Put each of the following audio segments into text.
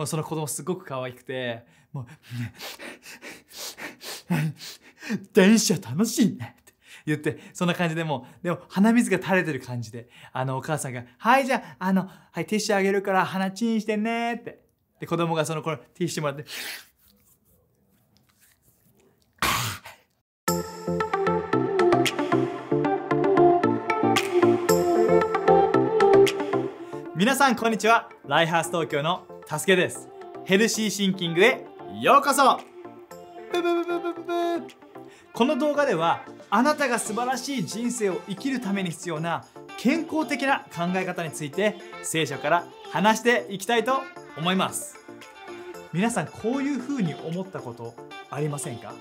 もうその子供すごく可愛くてもう電車楽しいねって言ってそんな感じでもうでも鼻水が垂れてる感じであのお母さんが「はいじゃああのはいティッシュあげるから鼻チンしてね」ってで子供がそのこのティッシュもらって皆さんこんにちは。ライハース東京のたすけです。ヘルシーシンキングへようこそ。ブブブブブブ。ブこの動画ではあなたが素晴らしい人生を生きるために必要な健康的な考え方について聖書から話していきたいと思います。皆さんこういう風に思ったことありませんか？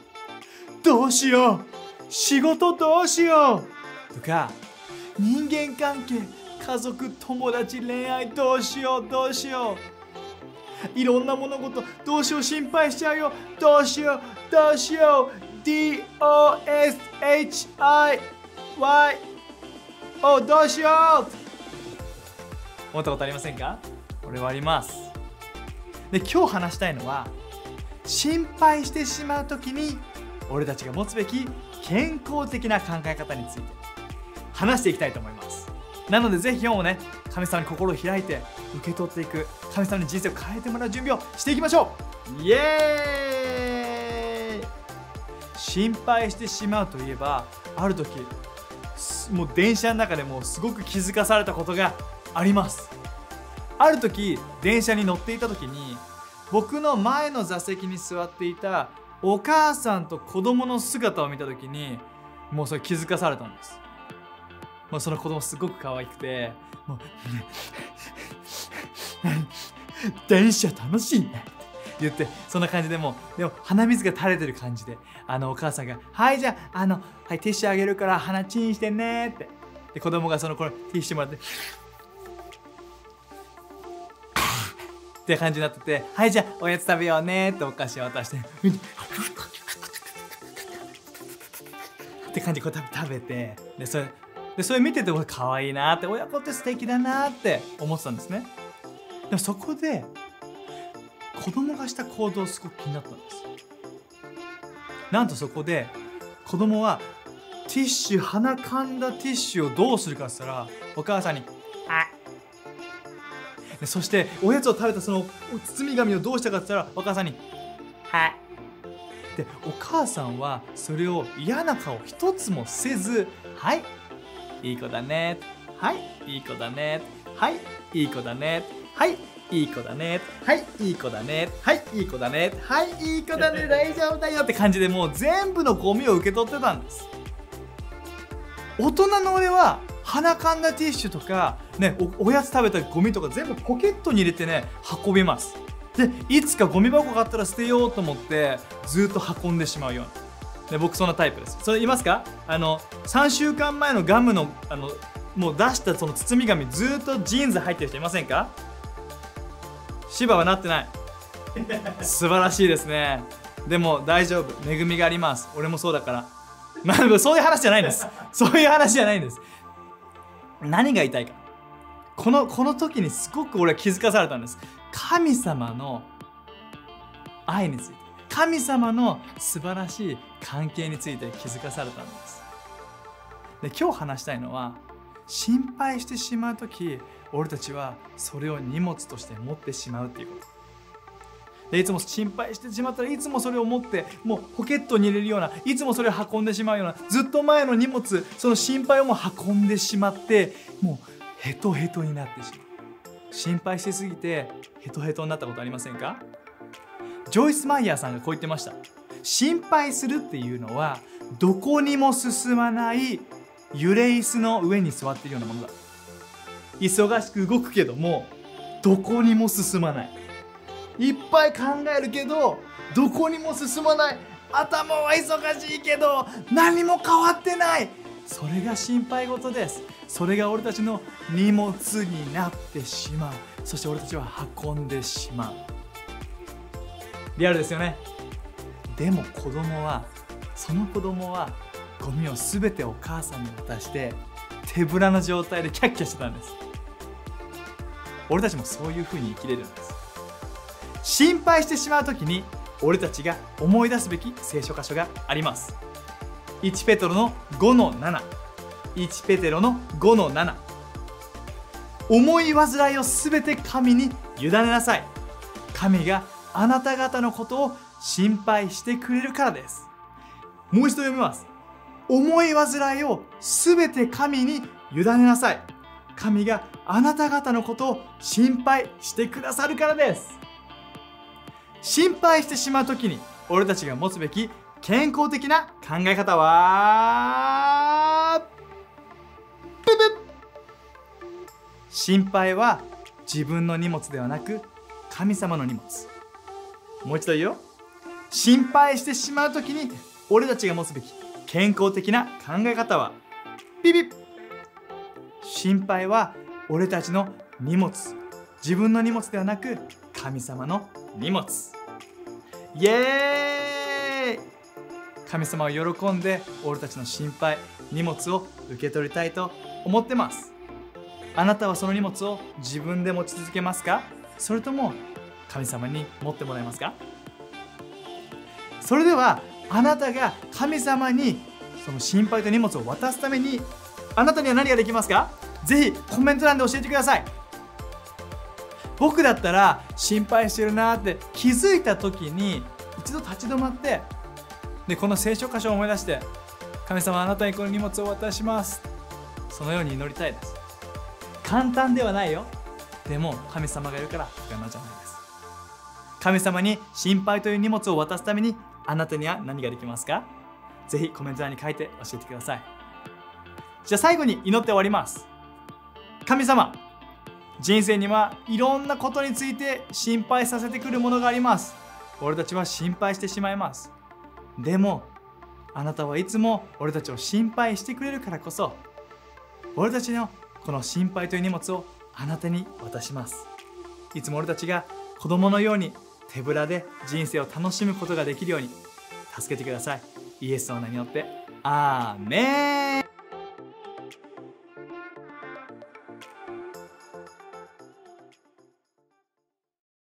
どうしよう。仕事どうしよう。とか人間関係家族友達恋愛どうしよう。どうしよう。いろんな物事どうしよう心配しちゃうよ。どうしようどうしよう。DOSHIY どうしよう。思ったことありませんか？俺はあります。で今日話したいのは心配してしまう時に俺たちが持つべき健康的な考え方について。話していきたいと思います。なのでぜひ今日もね神様に心を開いて受け取っていく神様に人生を変えてもらう準備をしていきましょう。イエーイ。心配してしまうといえばある時もう電車の中でもうすごく気づかされたことがあります。ある時電車に乗っていた時に僕の前の座席に座っていたお母さんと子供の姿を見た時にもうそれ気づかされたんですもうその子供すごく可愛くて。もう電車楽しいねって言ってそんな感じでもでも鼻水が垂れてる感じであのお母さんが「はいじゃああのはいティッシュあげるから鼻チンしてね」ってで子供がそのこのティッシュもらってって感じになってて「はいじゃあおやつ食べようね」ってお菓子を渡してって感じでこう食べてでそれでそれ見てて可愛いなって親子って素敵だなって思ってたんですね。でもそこで子供がした行動すごく気になったんです。なんとそこで子供はティッシュ鼻かんだティッシュをどうするかって言ったらお母さんに「はい」そしておやつを食べたその包み紙をどうしたかって言ったらお母さんに「はい」でお母さんはそれを嫌な顔一つもせず「はいいい子だね。はい、いい子だね。はい、いい子だね。はい、いい子だね。はい、いい子だね。はい、いい子だね。はい、いい子だね。大丈夫だよって感じでもう全部のゴミを受け取ってたんです。大人の俺は鼻かんだティッシュとか、ね、おやつ食べたゴミとか全部ポケットに入れてね運びますでいつかゴミ箱があったら捨てようと思ってずっと運んでしまうようなで僕そんなタイプです。それいますか？あの3週間前のガムのあのもう出したその包み紙ずっとジーンズ入ってる人いませんか？芝はなってない。素晴らしいですね。でも大丈夫。恵みがあります。俺もそうだから。まあそういう話じゃないんです。そういう話じゃないんです。何が言いたいか。このこの時にすごく俺は気づかされたんです。神様の愛について。神様の素晴らしい関係について気づかされたんです。で今日話したいのは心配してしまう時俺たちはそれを荷物として持ってしまうっていうこと。でいつも心配してしまったらいつもそれを持ってもうポケットに入れるようないつもそれを運んでしまうようなずっと前の荷物その心配をも運んでしまってもうヘトヘトになってしまう。心配しすぎてヘトヘトになったことありませんか？ジョイス・マイヤーさんがこう言ってました。心配するっていうのはどこにも進まない揺れ椅子の上に座っているようなものだ。忙しく動くけどもどこにも進まない。いっぱい考えるけどどこにも進まない。頭は忙しいけど何も変わってない。それが心配事です。それが俺たちの荷物になってしまう。そして俺たちは運んでしまう。リアルですよね。でも子供はその子供はゴミを全てお母さんに渡して手ぶらの状態でキャッキャしてたんです。俺たちもそういう風に生きれるんです。心配してしまう時に俺たちが思い出すべき聖書箇所があります。1ペテロの5の71ペテロの5の7思い煩いをすべて神に委ねなさい。神があなた方のことを心配してくれるからです。もう一度読みます。思い煩いをすべて神に委ねなさい。神があなた方のことを心配してくださるからです。心配してしまう時に俺たちが持つべき健康的な考え方はブブ心配は自分の荷物ではなく神様の荷物。もう一度言う。よ心配してしまう時に俺たちが持つべき健康的な考え方は。ビビッ。心配は俺たちの荷物。自分の荷物ではなく神様の荷物。イエーイ。神様を喜んで俺たちの心配荷物を受け取りたいと思ってます。あなたはその荷物を自分で持ち続けますか？それとも神様に持ってもらえますか？それではあなたが神様にその心配と荷物を渡すためにあなたには何ができますか？ぜひコメント欄で教えてください。僕だったら心配してるなって気づいた時に一度立ち止まってでこの聖書箇所を思い出して神様あなたにこの荷物を渡します。そのように祈りたいです。簡単ではないよ。でも神様がいるから不可能じゃない神様に心配という荷物を渡すためにあなたには何ができますか？ぜひコメント欄に書いて教えてください。じゃあ最後に祈って終わります。神様人生にはいろんなことについて心配させてくるものがあります。俺たちは心配してしまいます。でもあなたはいつも俺たちを心配してくれるからこそ俺たちのこの心配という荷物をあなたに渡します。いつも俺たちが子供のように手ぶらで人生を楽しむことができるように助けてください。イエスの名によって。アーメン。